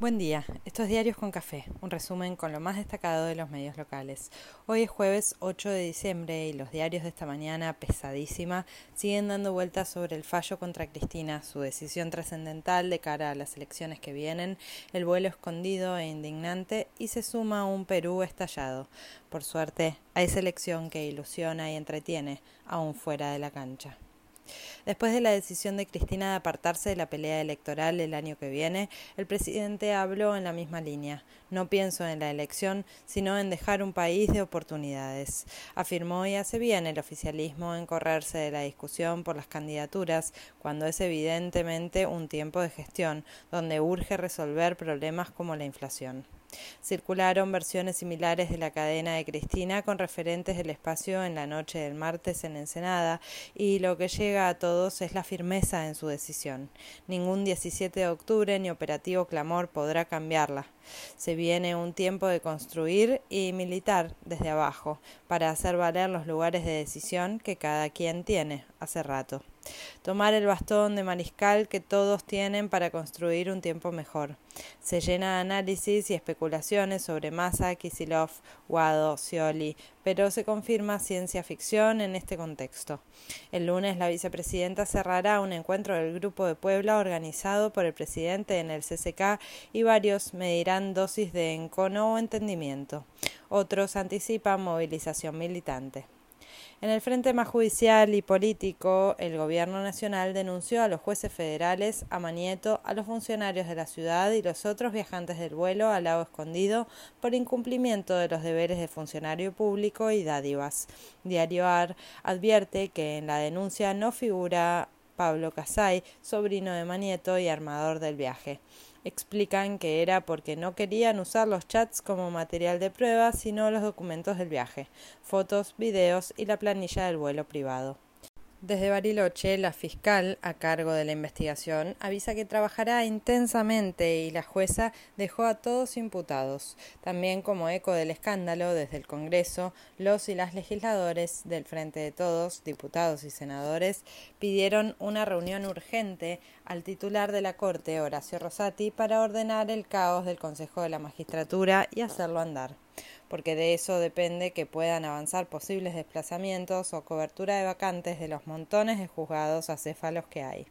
Buen día, estos diarios con café, un resumen con lo más destacado de los medios locales. Hoy es jueves 8 de diciembre y los diarios de esta mañana, pesadísima, siguen dando vueltas sobre el fallo contra Cristina, su decisión trascendental de cara a las elecciones que vienen, el vuelo escondido e indignante y se suma un Perú estallado. Por suerte, hay selección que ilusiona y entretiene, aún fuera de la cancha. Después de la decisión de Cristina de apartarse de la pelea electoral el año que viene, el presidente habló en la misma línea. No pienso en la elección, sino en dejar un país de oportunidades. Afirmó y hace bien el oficialismo en correrse de la discusión por las candidaturas, cuando es evidentemente un tiempo de gestión, donde urge resolver problemas como la inflación. Circularon versiones similares de la cadena de Cristina con referentes del espacio en la noche del martes en Ensenada y lo que llega a todos es la firmeza en su decisión. Ningún 17 de octubre ni operativo clamor podrá cambiarla. Se viene un tiempo de construir y militar desde abajo para hacer valer los lugares de decisión que cada quien tiene hace rato tomar el bastón de mariscal que todos tienen para construir un tiempo mejor. Se llena de análisis y especulaciones sobre Massa, Kisilov, Guado, Scioli, pero se confirma ciencia ficción en este contexto. El lunes la vicepresidenta cerrará un encuentro del Grupo de Puebla organizado por el presidente en el CCK y varios medirán dosis de encono o entendimiento. Otros anticipan movilización militante. En el frente más judicial y político, el Gobierno Nacional denunció a los jueces federales, a Manieto, a los funcionarios de la ciudad y los otros viajantes del vuelo al lago escondido por incumplimiento de los deberes de funcionario público y dádivas. Diario AR advierte que en la denuncia no figura Pablo Casay, sobrino de Manieto y armador del viaje. Explican que era porque no querían usar los chats como material de prueba, sino los documentos del viaje, fotos, videos y la planilla del vuelo privado. Desde Bariloche, la fiscal a cargo de la investigación avisa que trabajará intensamente y la jueza dejó a todos imputados. También como eco del escándalo, desde el Congreso, los y las legisladores del Frente de Todos, diputados y senadores, pidieron una reunión urgente al titular de la Corte, Horacio Rosati, para ordenar el caos del Consejo de la Magistratura y hacerlo andar porque de eso depende que puedan avanzar posibles desplazamientos o cobertura de vacantes de los montones de juzgados acéfalos que hay.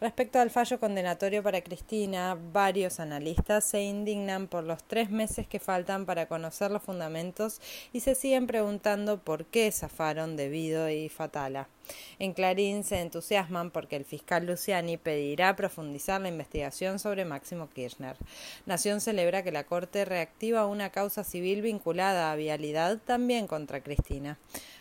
Respecto al fallo condenatorio para Cristina, varios analistas se indignan por los tres meses que faltan para conocer los fundamentos y se siguen preguntando por qué zafaron debido y fatala. En Clarín se entusiasman porque el fiscal Luciani pedirá profundizar la investigación sobre Máximo Kirchner. Nación celebra que la Corte reactiva una causa civil vinculada a vialidad también contra Cristina.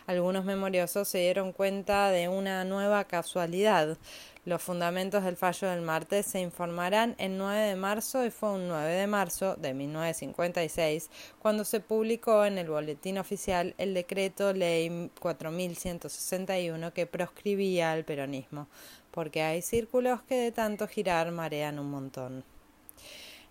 Algunos memoriosos se dieron cuenta de una nueva casualidad. Los fundamentos del fallo del martes se informarán el 9 de marzo y fue un 9 de marzo de 1956 cuando se publicó en el Boletín Oficial el decreto Ley 4161 que proscribía al peronismo, porque hay círculos que de tanto girar marean un montón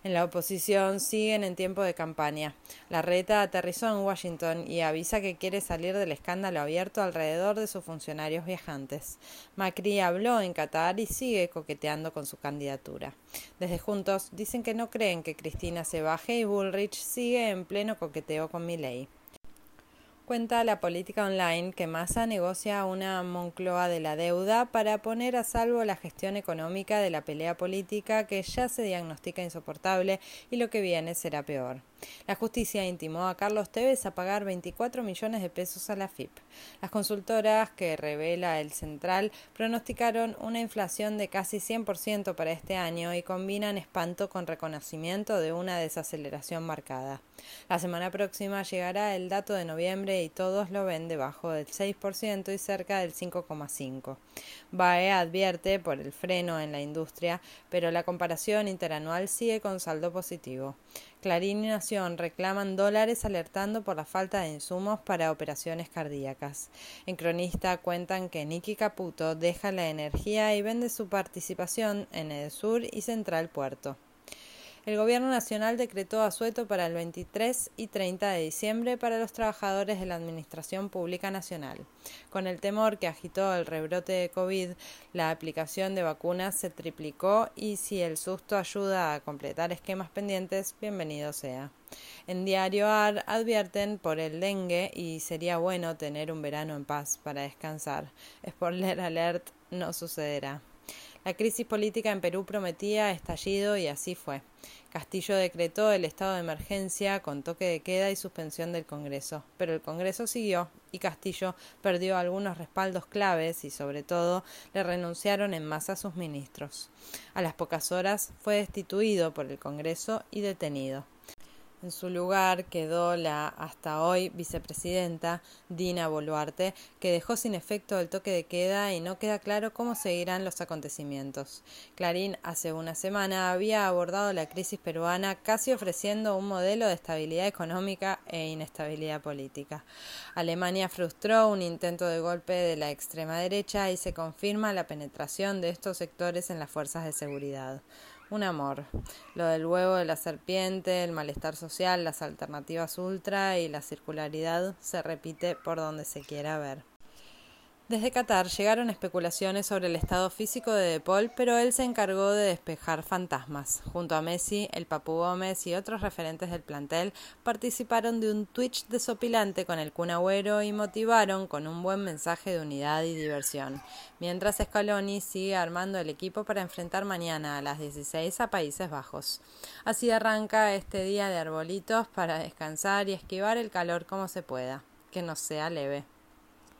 en la oposición siguen en tiempo de campaña. La reta aterrizó en Washington y avisa que quiere salir del escándalo abierto alrededor de sus funcionarios viajantes. Macri habló en Qatar y sigue coqueteando con su candidatura. Desde Juntos dicen que no creen que Cristina se baje y Bullrich sigue en pleno coqueteo con Milley. Cuenta la política online que Massa negocia una Moncloa de la deuda para poner a salvo la gestión económica de la pelea política que ya se diagnostica insoportable y lo que viene será peor. La justicia intimó a Carlos Tevez a pagar 24 millones de pesos a la FIP. Las consultoras que revela el Central pronosticaron una inflación de casi 100% para este año y combinan espanto con reconocimiento de una desaceleración marcada. La semana próxima llegará el dato de noviembre y todos lo ven debajo del 6% y cerca del 5,5%. BAE advierte por el freno en la industria, pero la comparación interanual sigue con saldo positivo. Clarín y Nación reclaman dólares alertando por la falta de insumos para operaciones cardíacas. En Cronista cuentan que Nicky Caputo deja la energía y vende su participación en Edesur y Central Puerto. El Gobierno Nacional decretó asueto para el 23 y 30 de diciembre para los trabajadores de la Administración Pública Nacional. Con el temor que agitó el rebrote de COVID, la aplicación de vacunas se triplicó y si el susto ayuda a completar esquemas pendientes, bienvenido sea. En Diario AR advierten por el dengue y sería bueno tener un verano en paz para descansar. Spoiler alert, no sucederá. La crisis política en Perú prometía estallido y así fue. Castillo decretó el estado de emergencia con toque de queda y suspensión del Congreso, pero el Congreso siguió y Castillo perdió algunos respaldos claves y sobre todo le renunciaron en masa sus ministros. A las pocas horas fue destituido por el Congreso y detenido. En su lugar quedó la hasta hoy vicepresidenta Dina Boluarte, que dejó sin efecto el toque de queda y no queda claro cómo seguirán los acontecimientos. Clarín hace una semana había abordado la crisis peruana casi ofreciendo un modelo de estabilidad económica e inestabilidad política. Alemania frustró un intento de golpe de la extrema derecha y se confirma la penetración de estos sectores en las fuerzas de seguridad un amor. Lo del huevo de la serpiente, el malestar social, las alternativas ultra y la circularidad se repite por donde se quiera ver. Desde Qatar llegaron especulaciones sobre el estado físico de De Paul, pero él se encargó de despejar fantasmas. Junto a Messi, el Papu Gómez y otros referentes del plantel participaron de un Twitch desopilante con el Kun y motivaron con un buen mensaje de unidad y diversión. Mientras Scaloni sigue armando el equipo para enfrentar mañana a las 16 a Países Bajos. Así arranca este día de arbolitos para descansar y esquivar el calor como se pueda, que no sea leve.